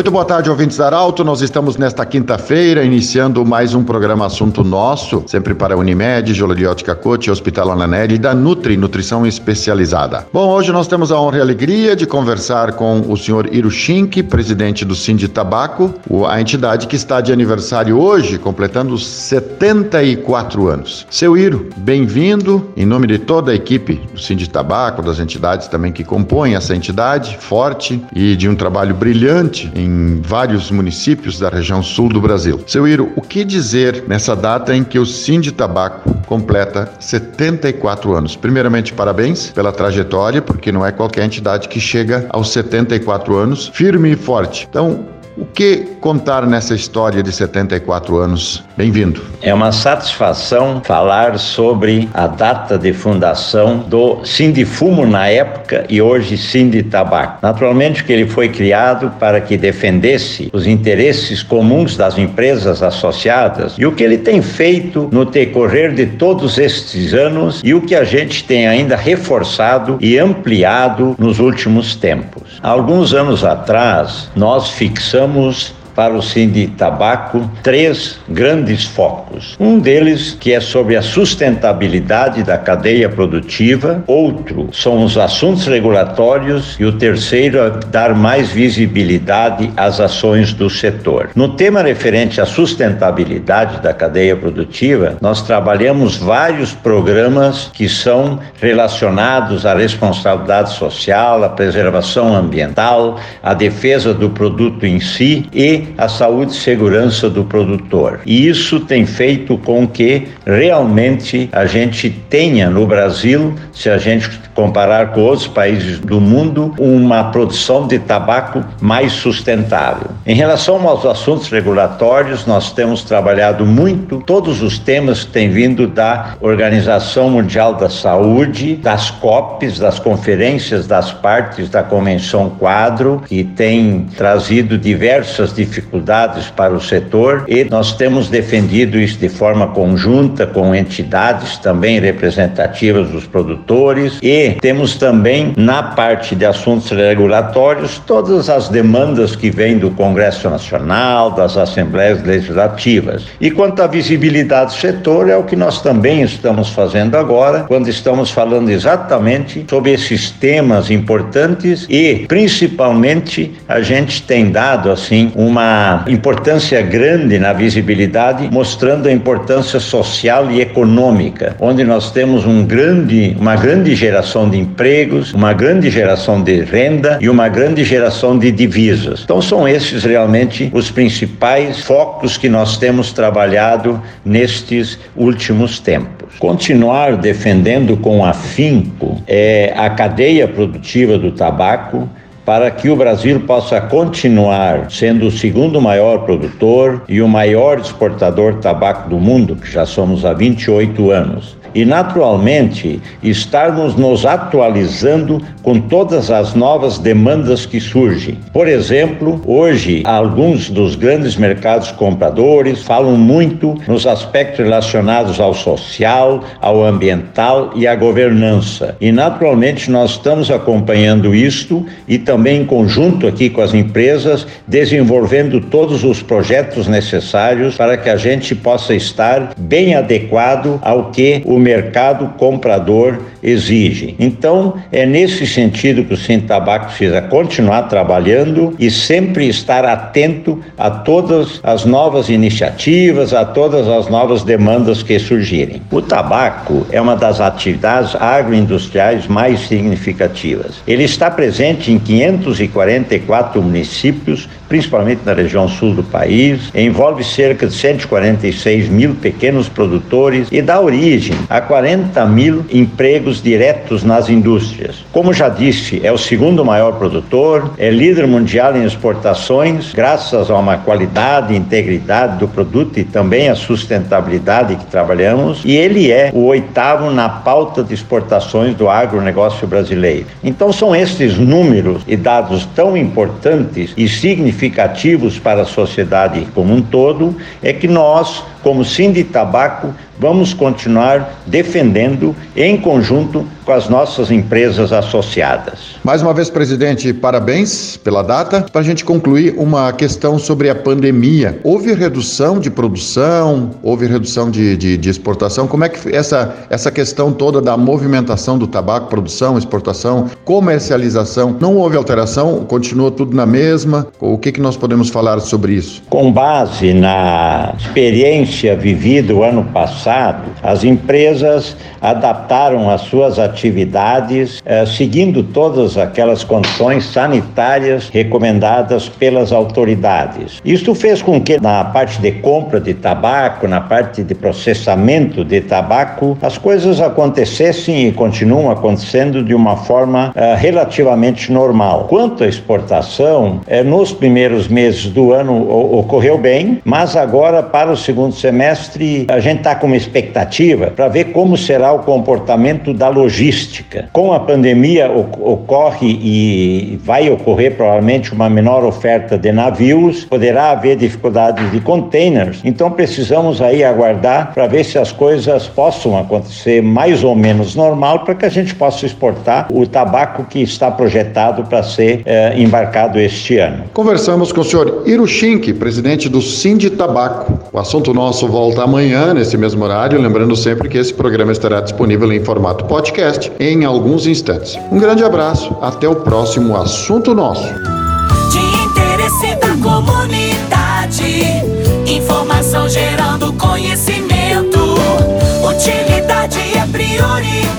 Muito boa tarde, ouvintes da Arauto. Nós estamos nesta quinta-feira iniciando mais um programa Assunto Nosso, sempre para Unimed, Jolodiótica Coach, Hospital Ananelli e da Nutri, Nutrição Especializada. Bom, hoje nós temos a honra e a alegria de conversar com o senhor Irushink, presidente do Sind Tabaco, a entidade que está de aniversário hoje, completando 74 anos. Seu Iro, bem-vindo em nome de toda a equipe do Sind Tabaco, das entidades também que compõem essa entidade, forte e de um trabalho brilhante em vários municípios da região sul do Brasil. Seu Iro, o que dizer nessa data em que o Sind Tabaco completa 74 anos? Primeiramente, parabéns pela trajetória, porque não é qualquer entidade que chega aos 74 anos firme e forte. Então, o que contar nessa história de 74 anos? Bem-vindo. É uma satisfação falar sobre a data de fundação do Sindifumo na época e hoje Sindi Tabaco. Naturalmente que ele foi criado para que defendesse os interesses comuns das empresas associadas e o que ele tem feito no decorrer de todos estes anos e o que a gente tem ainda reforçado e ampliado nos últimos tempos. Há alguns anos atrás, nós fixamos para o Sindi Tabaco três grandes focos. Um deles que é sobre a sustentabilidade da cadeia produtiva, outro são os assuntos regulatórios e o terceiro é dar mais visibilidade às ações do setor. No tema referente à sustentabilidade da cadeia produtiva, nós trabalhamos vários programas que são relacionados à responsabilidade social, à preservação ambiental, à defesa do produto em si e a saúde e segurança do produtor. E isso tem feito com que realmente a gente tenha no Brasil, se a gente comparar com outros países do mundo, uma produção de tabaco mais sustentável. Em relação aos assuntos regulatórios, nós temos trabalhado muito todos os temas que têm vindo da Organização Mundial da Saúde, das COPs, das conferências das partes da Convenção Quadro, que tem trazido diversas dificuldades para o setor e nós temos defendido isso de forma conjunta com entidades também representativas dos produtores e temos também na parte de assuntos regulatórios todas as demandas que vêm do Congresso Nacional, das Assembleias Legislativas. E quanto à visibilidade do setor, é o que nós também estamos fazendo agora, quando estamos falando exatamente sobre esses temas importantes e principalmente a gente tem dado assim uma uma importância grande na visibilidade, mostrando a importância social e econômica, onde nós temos um grande, uma grande geração de empregos, uma grande geração de renda e uma grande geração de divisas. Então são esses realmente os principais focos que nós temos trabalhado nestes últimos tempos. Continuar defendendo com afinco é, a cadeia produtiva do tabaco, para que o Brasil possa continuar sendo o segundo maior produtor e o maior exportador de tabaco do mundo, que já somos há 28 anos e, naturalmente, estarmos nos atualizando com todas as novas demandas que surgem. Por exemplo, hoje, alguns dos grandes mercados compradores falam muito nos aspectos relacionados ao social, ao ambiental e à governança. E, naturalmente, nós estamos acompanhando isto e também em conjunto aqui com as empresas, desenvolvendo todos os projetos necessários para que a gente possa estar bem adequado ao que o mercado comprador exige. Então, é nesse sentido que o Sem Tabaco precisa continuar trabalhando e sempre estar atento a todas as novas iniciativas, a todas as novas demandas que surgirem. O tabaco é uma das atividades agroindustriais mais significativas. Ele está presente em 544 municípios, principalmente na região sul do país, envolve cerca de 146 mil pequenos produtores e dá origem a 40 mil empregos diretos nas indústrias. Como já disse, é o segundo maior produtor, é líder mundial em exportações, graças a uma qualidade e integridade do produto e também a sustentabilidade que trabalhamos, e ele é o oitavo na pauta de exportações do agronegócio brasileiro. Então são estes números e dados tão importantes e significativos para a sociedade como um todo, é que nós como Sindi Tabaco, vamos continuar defendendo em conjunto com as nossas empresas associadas. Mais uma vez, presidente, parabéns pela data. Para a gente concluir, uma questão sobre a pandemia. Houve redução de produção, houve redução de, de, de exportação. Como é que essa, essa questão toda da movimentação do tabaco, produção, exportação, comercialização, não houve alteração? Continua tudo na mesma? O que, que nós podemos falar sobre isso? Com base na experiência vivida o ano passado, as empresas adaptaram as suas atividades eh, seguindo todas aquelas condições sanitárias recomendadas pelas autoridades. Isso fez com que na parte de compra de tabaco, na parte de processamento de tabaco, as coisas acontecessem e continuam acontecendo de uma forma eh, relativamente normal. Quanto à exportação, eh, nos primeiros meses do ano ocorreu bem, mas agora para o segundo semestre a gente está com uma expectativa para ver como será o comportamento da logística. Com a pandemia ocorre e vai ocorrer provavelmente uma menor oferta de navios, poderá haver dificuldades de containers, então precisamos aí aguardar para ver se as coisas possam acontecer mais ou menos normal para que a gente possa exportar o tabaco que está projetado para ser eh, embarcado este ano. Conversamos com o senhor Irushink, presidente do Sind Tabaco. O assunto nosso volta amanhã, nesse mesmo horário, lembrando sempre que esse programa estará disponível em formato podcast em alguns instantes. Um grande abraço, até o próximo assunto nosso. De interesse da comunidade, informação gerando conhecimento, utilidade é prioridade.